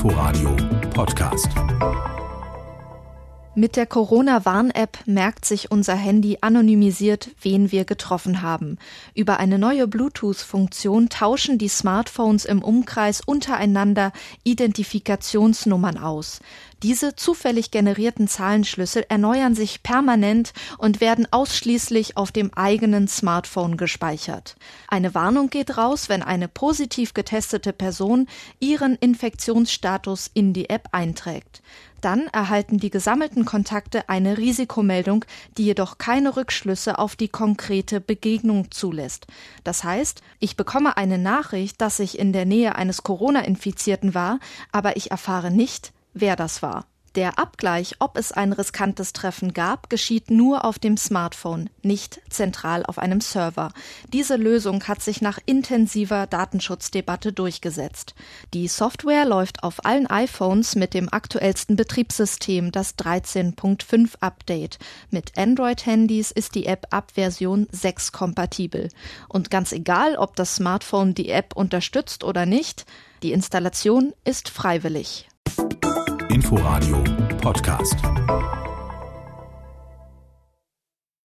Inforadio Podcast. Mit der Corona-Warn-App merkt sich unser Handy anonymisiert, wen wir getroffen haben. Über eine neue Bluetooth-Funktion tauschen die Smartphones im Umkreis untereinander Identifikationsnummern aus. Diese zufällig generierten Zahlenschlüssel erneuern sich permanent und werden ausschließlich auf dem eigenen Smartphone gespeichert. Eine Warnung geht raus, wenn eine positiv getestete Person ihren Infektionsstatus in die App einträgt. Dann erhalten die gesammelten Kontakte eine Risikomeldung, die jedoch keine Rückschlüsse auf die konkrete Begegnung zulässt. Das heißt, ich bekomme eine Nachricht, dass ich in der Nähe eines Corona-Infizierten war, aber ich erfahre nicht, wer das war. Der Abgleich, ob es ein riskantes Treffen gab, geschieht nur auf dem Smartphone, nicht zentral auf einem Server. Diese Lösung hat sich nach intensiver Datenschutzdebatte durchgesetzt. Die Software läuft auf allen iPhones mit dem aktuellsten Betriebssystem, das 13.5 Update. Mit Android-Handys ist die App ab Version 6 kompatibel. Und ganz egal, ob das Smartphone die App unterstützt oder nicht, die Installation ist freiwillig. Inforadio Podcast.